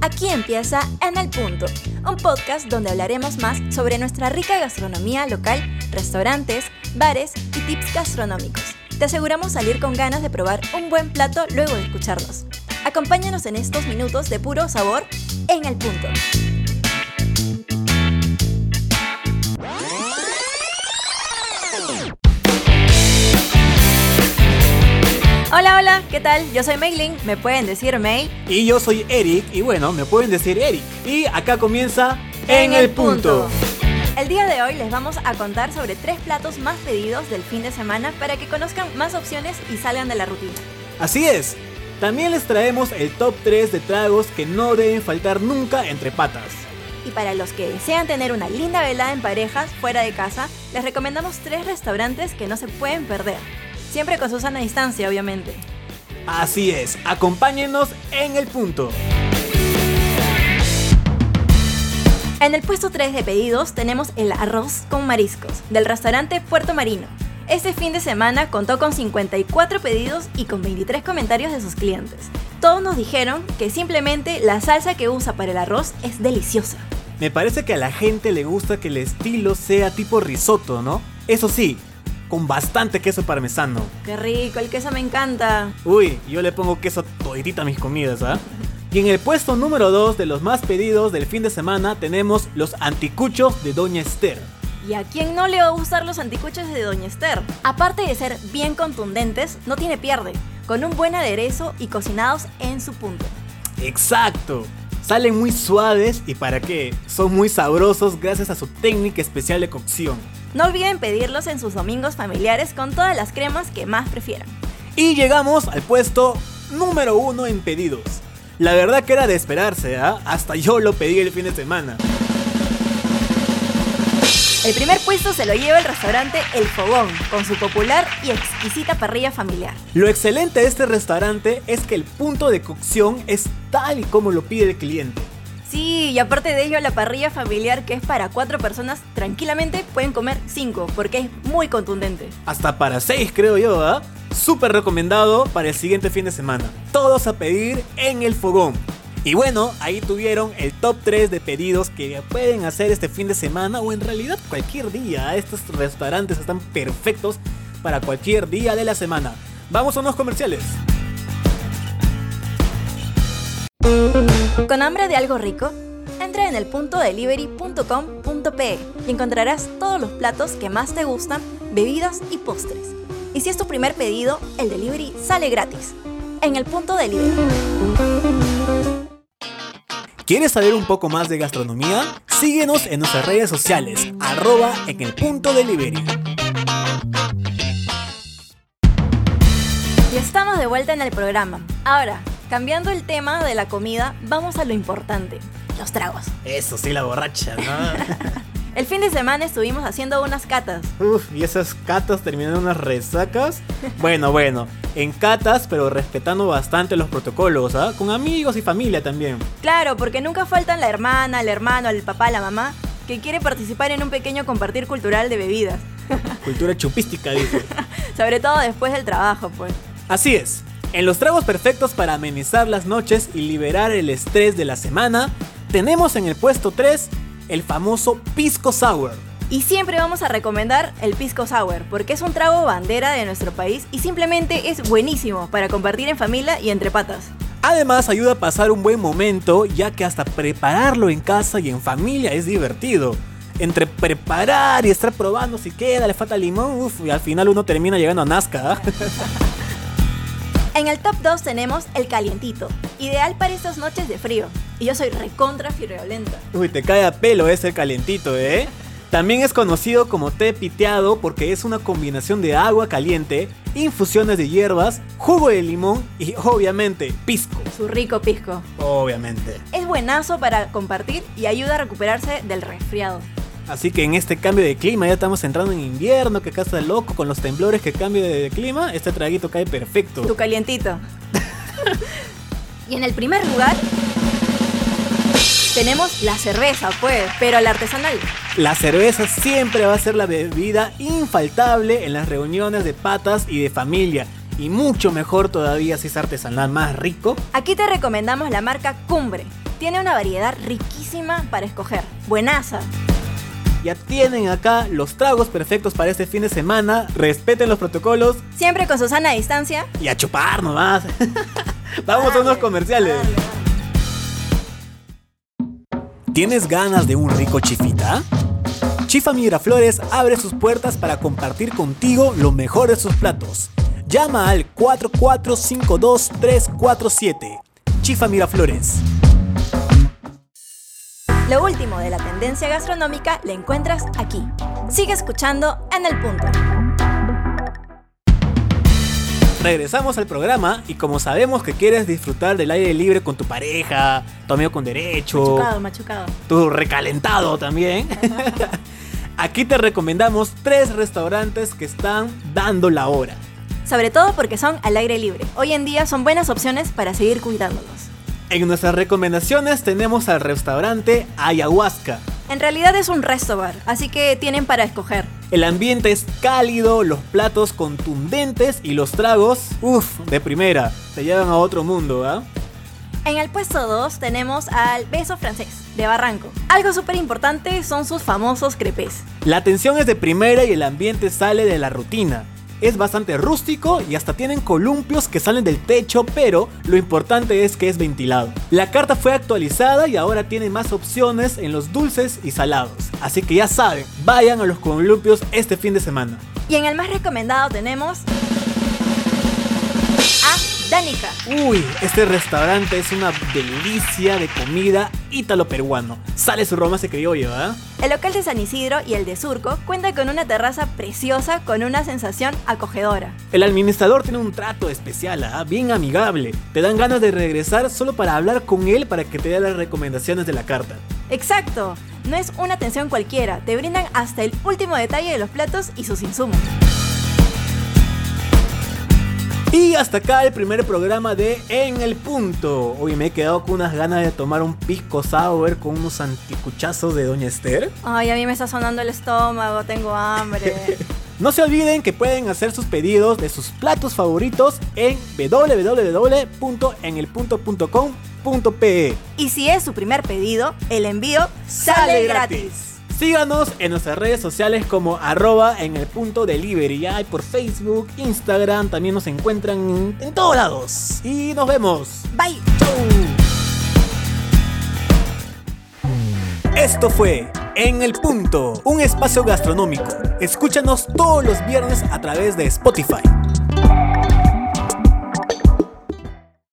Aquí empieza En el Punto, un podcast donde hablaremos más sobre nuestra rica gastronomía local, restaurantes, bares y tips gastronómicos. Te aseguramos salir con ganas de probar un buen plato luego de escucharnos. Acompáñanos en estos minutos de puro sabor en el punto. Hola, hola, ¿qué tal? Yo soy Meiling, me pueden decir May. Y yo soy Eric, y bueno, me pueden decir Eric. Y acá comienza En, el punto. El día de hoy les vamos a contar sobre tres platos más pedidos del fin de semana para que conozcan más opciones y salgan de la rutina. Así es. También les traemos el top 3 de tragos que no deben faltar nunca entre patas. Y para los que desean tener una linda velada en parejas fuera de casa, les recomendamos tres restaurantes que no se pueden perder. Siempre con su sana distancia, obviamente. Así es, acompáñenos en el punto. En el puesto 3 de pedidos tenemos el arroz con mariscos del restaurante Puerto Marino. Este fin de semana contó con 54 pedidos y con 23 comentarios de sus clientes. Todos nos dijeron que simplemente la salsa que usa para el arroz es deliciosa. Me parece que a la gente le gusta que el estilo sea tipo risotto, ¿no? Eso sí, con bastante queso parmesano. Qué rico, el queso me encanta. Uy, yo le pongo queso toditita a mis comidas, ¿ah? Y en el puesto número 2 de los más pedidos del fin de semana tenemos los anticuchos de Doña Esther. ¿Y a quién no le va a gustar los anticuchos de Doña Esther? Aparte de ser bien contundentes, no tiene pierde, con un buen aderezo y cocinados en su punto. Exacto. Salen muy suaves y para qué, son muy sabrosos gracias a su técnica especial de cocción. No olviden pedirlos en sus domingos familiares con todas las cremas que más prefieran. Y llegamos al puesto número uno en pedidos. La verdad que era de esperarse, ¿ah? Hasta yo lo pedí el fin de semana. El primer puesto se lo lleva el restaurante El Fogón, con su popular y exquisita parrilla familiar. Lo excelente de este restaurante es que el punto de cocción es tal y como lo pide el cliente. Sí, y aparte de ello, la parrilla familiar que es para cuatro personas, tranquilamente pueden comer cinco, porque es muy contundente. Hasta para seis, creo yo, ¿ah? Súper recomendado para el siguiente fin de semana. Todos a pedir en el fogón. Y bueno, ahí tuvieron el top 3 de pedidos que pueden hacer este fin de semana o en realidad cualquier día. Estos restaurantes están perfectos para cualquier día de la semana. Vamos a unos comerciales. ¿Con hambre de algo rico? Entra en el punto delivery.com.pe y encontrarás todos los platos que más te gustan, bebidas y postres. Y si es tu primer pedido, el delivery sale gratis. En el punto delivery. ¿Quieres saber un poco más de gastronomía? Síguenos en nuestras redes sociales, arroba en el punto delivery. Y estamos de vuelta en el programa. Ahora, Cambiando el tema de la comida, vamos a lo importante, los tragos. Eso sí, la borracha, ¿no? el fin de semana estuvimos haciendo unas catas. Uf, y esas catas terminaron unas resacas. bueno, bueno, en catas, pero respetando bastante los protocolos, ¿ah? Con amigos y familia también. Claro, porque nunca faltan la hermana, el hermano, el papá, la mamá, que quiere participar en un pequeño compartir cultural de bebidas. Cultura chupística, dice. Sobre todo después del trabajo, pues. Así es. En los tragos perfectos para amenizar las noches y liberar el estrés de la semana, tenemos en el puesto 3 el famoso Pisco Sour. Y siempre vamos a recomendar el Pisco Sour, porque es un trago bandera de nuestro país y simplemente es buenísimo para compartir en familia y entre patas. Además ayuda a pasar un buen momento, ya que hasta prepararlo en casa y en familia es divertido. Entre preparar y estar probando si queda, le falta limón, uff, y al final uno termina llegando a Nazca. ¿ah? En el top 2 tenemos el calientito, ideal para estas noches de frío. Y yo soy recontra friolenta. Uy, te cae a pelo ese calientito, ¿eh? También es conocido como té piteado porque es una combinación de agua caliente, infusiones de hierbas, jugo de limón y obviamente pisco. Su rico pisco. Obviamente. Es buenazo para compartir y ayuda a recuperarse del resfriado. Así que en este cambio de clima, ya estamos entrando en invierno, que acá está loco con los temblores que cambio de clima, este traguito cae perfecto. Tu calientito. y en el primer lugar tenemos la cerveza, pues, pero la artesanal. La cerveza siempre va a ser la bebida infaltable en las reuniones de patas y de familia. Y mucho mejor todavía si es artesanal, más rico. Aquí te recomendamos la marca Cumbre tiene una variedad riquísima para escoger. Buenaza. Ya tienen acá los tragos perfectos para este fin de semana. Respeten los protocolos Siempre con su sana distancia. y a chupar nomás. Vamos a unos comerciales. ¿Tienes ganas de un rico chifita? Chifa Miraflores abre sus puertas para compartir contigo lo mejor de sus platos. Llama al 4452347. Chifa Miraflores. Lo último de la tendencia gastronómica lo encuentras aquí. Sigue escuchando en el punto. Regresamos al programa y como sabemos que quieres disfrutar del aire libre con tu pareja, tu amigo con derecho, Machucado, machucado. tu recalentado también. Aquí te recomendamos tres restaurantes que están dando la hora. Sobre todo porque son al aire libre. Hoy en día son buenas opciones para seguir cuidándonos. En nuestras recomendaciones tenemos al restaurante Ayahuasca. En realidad es un resto bar, así que tienen para escoger. El ambiente es cálido, los platos contundentes y los tragos, uff, de primera. Te llevan a otro mundo, ¿ah? En el puesto 2 tenemos al Beso Francés, de Barranco. Algo súper importante son sus famosos crepes. La atención es de primera y el ambiente sale de la rutina. Es bastante rústico y hasta tienen columpios que salen del techo, pero lo importante es que es ventilado. La carta fue actualizada y ahora tiene más opciones en los dulces y salados. Así que ya saben, vayan a los columpios este fin de semana. Y en el más recomendado tenemos Uy, este restaurante es una delicia de comida ítalo-peruano. Sale su romance criollo, ¿ah? El local de San Isidro y el de Surco cuenta con una terraza preciosa con una sensación acogedora. El administrador tiene un trato especial, ¿ah? bien amigable. Te dan ganas de regresar solo para hablar con él para que te dé las recomendaciones de la carta. Exacto, no es una atención cualquiera, te brindan hasta el último detalle de los platos y sus insumos. Y hasta acá el primer programa de En el Punto. Hoy me he quedado con unas ganas de tomar un pisco sour con unos anticuchazos de Doña Esther. Ay, a mí me está sonando el estómago, tengo hambre. No se olviden que pueden hacer sus pedidos de sus platos favoritos en www.enelpunto.com.pe. y si es su primer pedido, el envío sale gratis. Síganos en nuestras redes sociales como arroba en el punto delivery. Hay por Facebook, Instagram, también nos encuentran en, en todos lados. Y nos vemos. Bye. Esto fue En el Punto, un espacio gastronómico. Escúchanos todos los viernes a través de Spotify.